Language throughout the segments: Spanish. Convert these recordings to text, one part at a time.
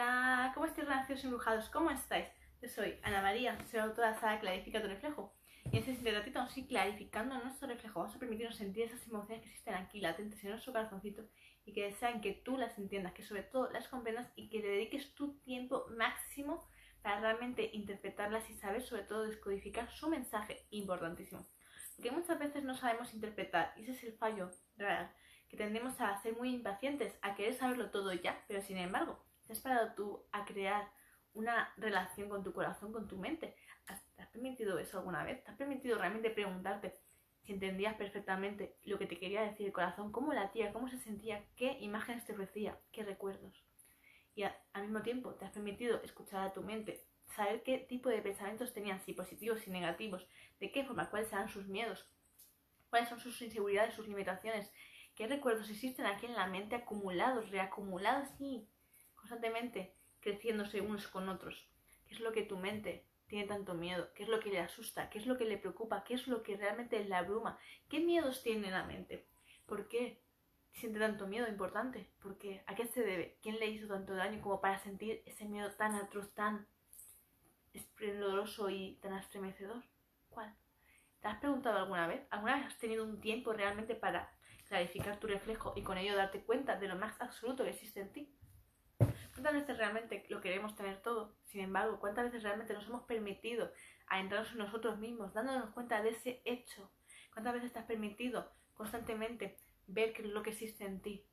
Hola, ¿cómo estáis renacidos embrujados? ¿Cómo estáis? Yo soy Ana María, soy autora de la saga Clarifica tu reflejo. Y en este ratito vamos a ir clarificando nuestro reflejo. Vamos a permitirnos sentir esas emociones que existen aquí, latentes en nuestro corazoncito y que desean que tú las entiendas, que sobre todo las comprendas y que le dediques tu tiempo máximo para realmente interpretarlas y saber sobre todo descodificar su mensaje importantísimo. Porque muchas veces no sabemos interpretar y ese es el fallo real, que tendemos a ser muy impacientes, a querer saberlo todo ya, pero sin embargo ¿Te has parado tú a crear una relación con tu corazón, con tu mente? ¿Te has permitido eso alguna vez? ¿Te has permitido realmente preguntarte si entendías perfectamente lo que te quería decir el corazón? ¿Cómo latía? ¿Cómo se sentía? ¿Qué imágenes te ofrecía? ¿Qué recuerdos? Y al mismo tiempo te has permitido escuchar a tu mente, saber qué tipo de pensamientos tenían, si positivos, si negativos, de qué forma, cuáles eran sus miedos, cuáles son sus inseguridades, sus limitaciones, qué recuerdos existen aquí en la mente acumulados, reacumulados y constantemente creciéndose unos con otros. ¿Qué es lo que tu mente tiene tanto miedo? ¿Qué es lo que le asusta? ¿Qué es lo que le preocupa? ¿Qué es lo que realmente le abruma? ¿Qué miedos tiene la mente? ¿Por qué siente tanto miedo importante? ¿Por? ¿A qué se debe? ¿Quién le hizo tanto daño como para sentir ese miedo tan atroz, tan esplendoroso y tan estremecedor? ¿Cuál? ¿Te has preguntado alguna vez? ¿Alguna vez has tenido un tiempo realmente para clarificar tu reflejo y con ello darte cuenta de lo más absoluto que existe en ti? ¿Cuántas veces realmente lo queremos tener todo? Sin embargo, ¿cuántas veces realmente nos hemos permitido a entrarnos en nosotros mismos, dándonos cuenta de ese hecho? ¿Cuántas veces te has permitido constantemente ver lo que existe en ti?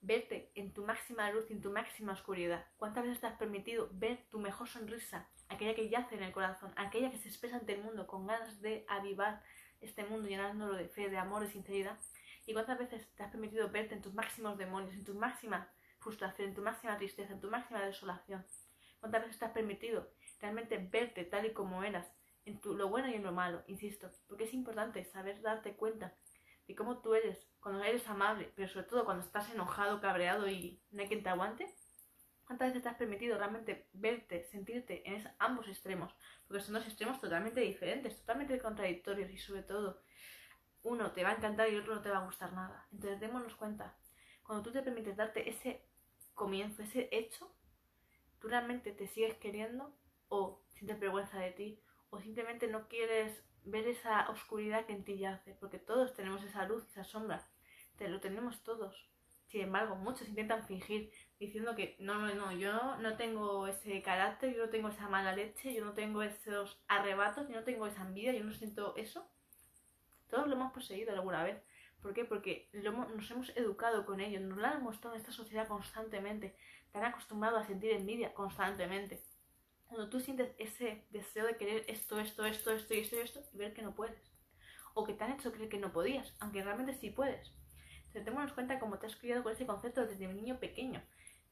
Verte en tu máxima luz en tu máxima oscuridad. ¿Cuántas veces te has permitido ver tu mejor sonrisa, aquella que yace en el corazón, aquella que se expresa ante el mundo con ganas de avivar este mundo llenándolo de fe, de amor, de sinceridad? ¿Y cuántas veces te has permitido verte en tus máximos demonios, en tus máximas frustración, en tu máxima tristeza, en tu máxima desolación. ¿Cuántas veces te has permitido realmente verte tal y como eras, en tu, lo bueno y en lo malo, insisto? Porque es importante saber darte cuenta de cómo tú eres cuando eres amable, pero sobre todo cuando estás enojado, cabreado y no hay quien te aguante. ¿Cuántas veces te has permitido realmente verte, sentirte en esos, ambos extremos? Porque son dos extremos totalmente diferentes, totalmente contradictorios y sobre todo uno te va a encantar y otro no te va a gustar nada. Entonces démonos cuenta, cuando tú te permites darte ese comienzo, ese hecho, tú realmente te sigues queriendo o sientes vergüenza de ti o simplemente no quieres ver esa oscuridad que en ti yace, porque todos tenemos esa luz, esa sombra, te lo tenemos todos. Sin embargo, muchos intentan fingir diciendo que no, no, no, yo no tengo ese carácter, yo no tengo esa mala leche, yo no tengo esos arrebatos, yo no tengo esa envidia, yo no siento eso. Todos lo hemos poseído alguna vez. ¿Por qué? Porque nos hemos educado con ello, nos lo han mostrado en esta sociedad constantemente, te han acostumbrado a sentir envidia constantemente. Cuando tú sientes ese deseo de querer esto, esto, esto, esto y esto y esto, y ver que no puedes. O que te han hecho creer que no podías, aunque realmente sí puedes. Entonces, démonos cuenta cómo te has criado con ese concepto desde un niño pequeño.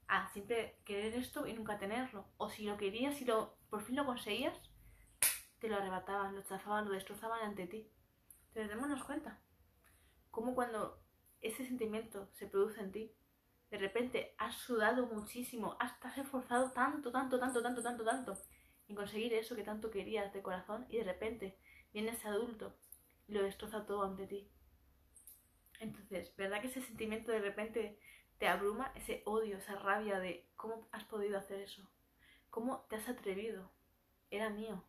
A siempre querer esto y nunca tenerlo. O si lo querías y lo, por fin lo conseguías, te lo arrebataban, lo chafaban, lo destrozaban ante ti. Entonces, démonos cuenta como cuando ese sentimiento se produce en ti, de repente has sudado muchísimo, has, te has esforzado tanto, tanto, tanto, tanto, tanto, tanto en conseguir eso que tanto querías de corazón y de repente viene ese adulto y lo destroza todo ante ti. Entonces, ¿verdad que ese sentimiento de repente te abruma? Ese odio, esa rabia de cómo has podido hacer eso, cómo te has atrevido, era mío.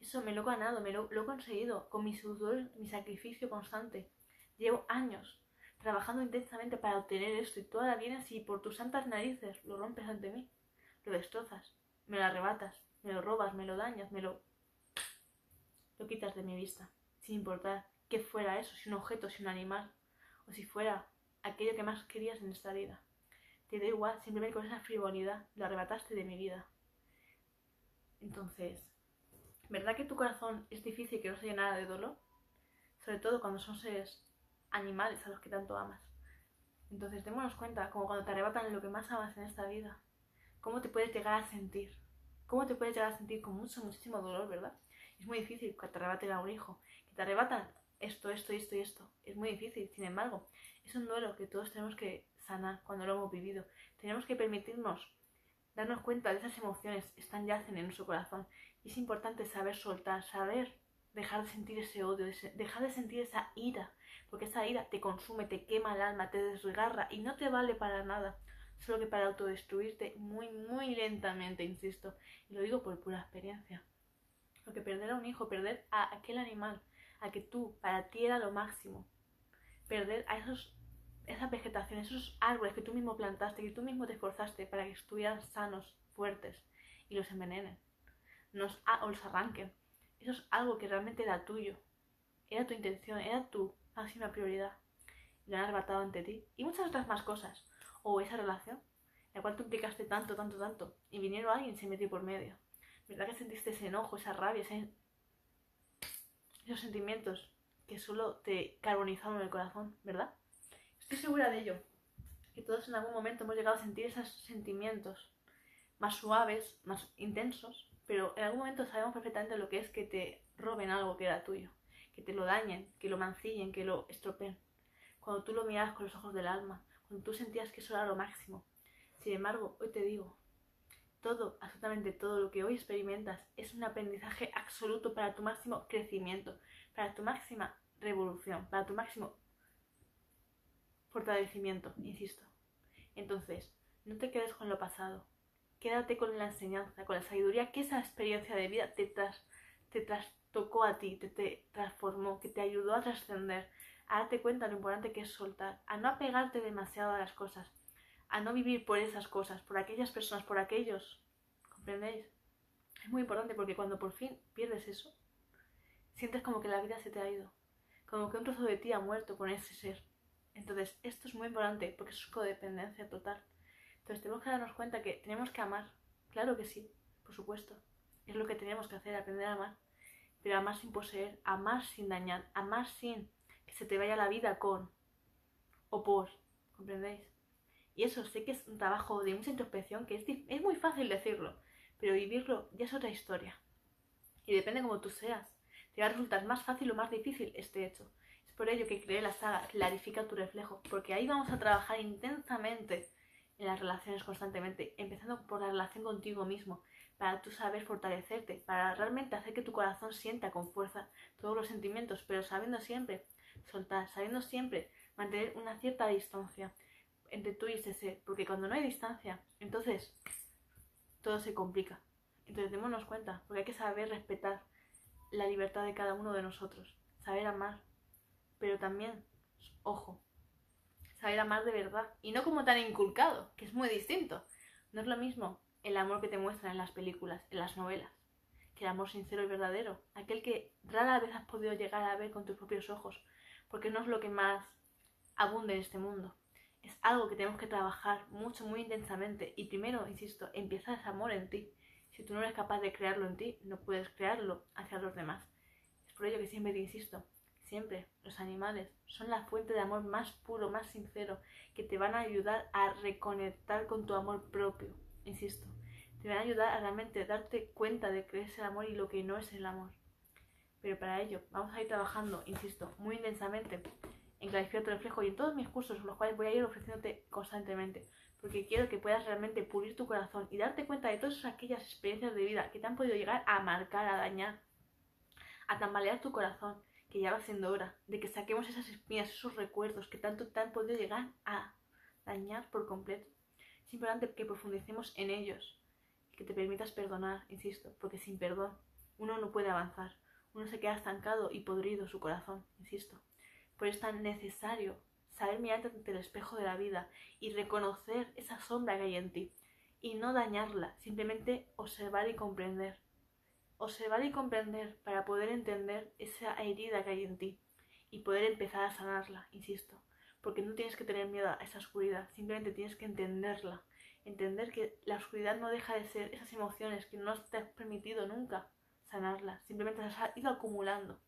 Eso me lo he ganado, me lo, lo he conseguido con mi sudor, mi sacrificio constante. Llevo años trabajando intensamente para obtener esto y tú ahora vienes y por tus santas narices lo rompes ante mí, lo destrozas, me lo arrebatas, me lo robas, me lo dañas, me lo... lo quitas de mi vista, sin importar qué fuera eso, si un objeto, si un animal, o si fuera aquello que más querías en esta vida. Te da igual, simplemente con esa frivolidad lo arrebataste de mi vida. Entonces, ¿verdad que tu corazón es difícil que no se nada de dolor? Sobre todo cuando son seres animales a los que tanto amas. Entonces, démonos cuenta, como cuando te arrebatan lo que más amas en esta vida, cómo te puedes llegar a sentir. Cómo te puedes llegar a sentir con mucho, muchísimo dolor, ¿verdad? Es muy difícil que te arrebaten a un hijo, que te arrebatan esto, esto, esto y esto. Es muy difícil, sin embargo, es un duelo que todos tenemos que sanar cuando lo hemos vivido. Tenemos que permitirnos darnos cuenta de esas emociones, están yacen en nuestro corazón. Y es importante saber soltar, saber dejar de sentir ese odio, dejar de sentir esa ira, porque esa ira te consume, te quema el alma, te desgarra y no te vale para nada. solo que para autodestruirte muy, muy lentamente, insisto. Y lo digo por pura experiencia. Porque perder a un hijo, perder a aquel animal, a que tú, para ti era lo máximo, perder a esos, esa vegetación, esos árboles que tú mismo plantaste, que tú mismo te esforzaste para que estuvieran sanos, fuertes, y los envenenen, nos, o los arranquen. Eso es algo que realmente era tuyo, era tu intención, era tu máxima prioridad. Y lo ante ti. Y muchas otras más cosas. O esa relación, en la cual tú implicaste tanto, tanto, tanto. Y vinieron alguien y se metió por medio. ¿Verdad que sentiste ese enojo, esa rabia, esos sentimientos que solo te carbonizaron el corazón, ¿verdad? Estoy segura de ello. Que todos en algún momento hemos llegado a sentir esos sentimientos más suaves, más intensos, pero en algún momento sabemos perfectamente lo que es que te roben algo que era tuyo, que te lo dañen, que lo mancillen, que lo estropeen. Cuando tú lo mirabas con los ojos del alma, cuando tú sentías que eso era lo máximo. Sin embargo, hoy te digo, todo, absolutamente todo lo que hoy experimentas es un aprendizaje absoluto para tu máximo crecimiento, para tu máxima revolución, para tu máximo fortalecimiento, insisto. Entonces, no te quedes con lo pasado, quédate con la enseñanza, con la sabiduría que esa experiencia de vida te, tras, te trastocó a ti, te, te transformó, que te ayudó a trascender, a darte cuenta de lo importante que es soltar, a no apegarte demasiado a las cosas, a no vivir por esas cosas, por aquellas personas, por aquellos. ¿Comprendéis? Es muy importante porque cuando por fin pierdes eso, sientes como que la vida se te ha ido, como que un trozo de ti ha muerto con ese ser. Entonces, esto es muy importante porque es codependencia total. Entonces tenemos que darnos cuenta que tenemos que amar. Claro que sí, por supuesto. Es lo que tenemos que hacer, aprender a amar. Pero amar sin poseer, amar sin dañar, amar sin que se te vaya la vida con o por. ¿Comprendéis? Y eso sé que es un trabajo de mucha introspección, que es, muy fácil decirlo, pero vivirlo ya es otra historia. Y depende como tú seas. Te va a resultar más fácil o más difícil este hecho. Es por ello que creé la saga Clarifica tu reflejo, porque ahí vamos a trabajar intensamente en las relaciones constantemente, empezando por la relación contigo mismo, para tú saber fortalecerte, para realmente hacer que tu corazón sienta con fuerza todos los sentimientos, pero sabiendo siempre soltar, sabiendo siempre mantener una cierta distancia entre tú y ese ser, porque cuando no hay distancia, entonces todo se complica. Entonces démonos cuenta, porque hay que saber respetar la libertad de cada uno de nosotros, saber amar, pero también, ojo, saber amar de verdad y no como tan inculcado, que es muy distinto. No es lo mismo el amor que te muestran en las películas, en las novelas, que el amor sincero y verdadero, aquel que rara vez has podido llegar a ver con tus propios ojos, porque no es lo que más abunde en este mundo. Es algo que tenemos que trabajar mucho, muy intensamente. Y primero, insisto, empieza ese amor en ti. Si tú no eres capaz de crearlo en ti, no puedes crearlo hacia los demás. Es por ello que siempre te insisto, siempre los animales son la fuente de amor más puro, más sincero, que te van a ayudar a reconectar con tu amor propio, insisto. Te van a ayudar a realmente darte cuenta de que es el amor y lo que no es el amor. Pero para ello vamos a ir trabajando, insisto, muy intensamente en clarificar tu reflejo y en todos mis cursos, los cuales voy a ir ofreciéndote constantemente, porque quiero que puedas realmente pulir tu corazón y darte cuenta de todas aquellas experiencias de vida que te han podido llegar a marcar, a dañar, a tambalear tu corazón que ya va siendo hora de que saquemos esas espinas, esos recuerdos que tanto te han podido llegar a dañar por completo. Es importante que profundicemos en ellos, que te permitas perdonar, insisto, porque sin perdón uno no puede avanzar, uno se queda estancado y podrido su corazón, insisto. Por eso es tan necesario saber mirarte ante el espejo de la vida y reconocer esa sombra que hay en ti y no dañarla, simplemente observar y comprender observar y comprender para poder entender esa herida que hay en ti y poder empezar a sanarla, insisto, porque no tienes que tener miedo a esa oscuridad, simplemente tienes que entenderla, entender que la oscuridad no deja de ser esas emociones que no te has permitido nunca sanarlas, simplemente las has ido acumulando,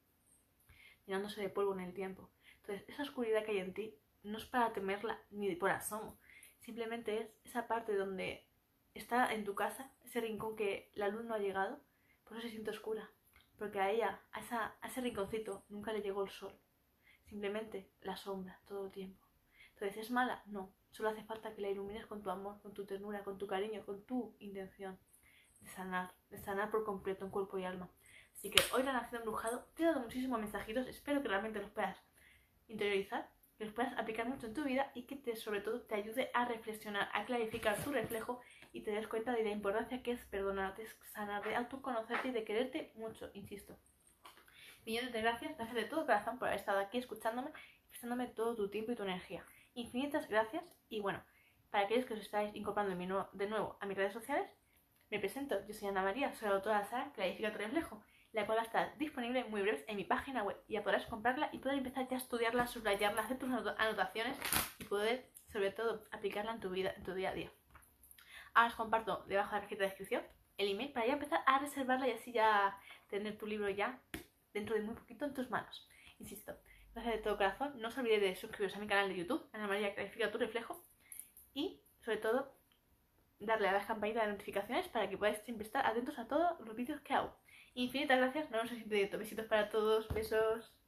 llenándose de polvo en el tiempo. Entonces, esa oscuridad que hay en ti no es para temerla ni por asomo, simplemente es esa parte donde está en tu casa, ese rincón que la luz no ha llegado, por eso se siente oscura, porque a ella, a, esa, a ese rinconcito, nunca le llegó el sol. Simplemente la sombra todo el tiempo. Entonces, ¿es mala? No. Solo hace falta que la ilumines con tu amor, con tu ternura, con tu cariño, con tu intención de sanar, de sanar por completo en cuerpo y alma. Así que hoy la nación embrujado te he dado muchísimos mensajitos, espero que realmente los puedas interiorizar que los puedas aplicar mucho en tu vida y que te, sobre todo te ayude a reflexionar, a clarificar tu reflejo y te des cuenta de la importancia que es perdonarte, sanar, de autoconocerte y de quererte mucho, insisto. Millones de gracias, gracias de todo corazón por haber estado aquí escuchándome y prestándome todo tu tiempo y tu energía. Infinitas gracias y bueno, para aquellos que os estáis incorporando de nuevo a mis redes sociales, me presento, yo soy Ana María, soy la autora de la saga Clarifica tu reflejo la cual va a estar disponible muy breve en mi página web. Ya podrás comprarla y poder empezar ya a estudiarla, subrayarla, hacer tus anotaciones y poder, sobre todo, aplicarla en tu vida, en tu día a día. Ahora os comparto debajo de la cajita de descripción el email para ya empezar a reservarla y así ya tener tu libro ya dentro de muy poquito en tus manos. Insisto, gracias de todo corazón. No os olvidéis de suscribiros a mi canal de YouTube, Ana María Clarifica tu reflejo. Y, sobre todo, darle a las campanitas de notificaciones para que podáis siempre estar atentos a todos los vídeos que hago. Infinitas gracias, no nos en Besitos para todos, besos.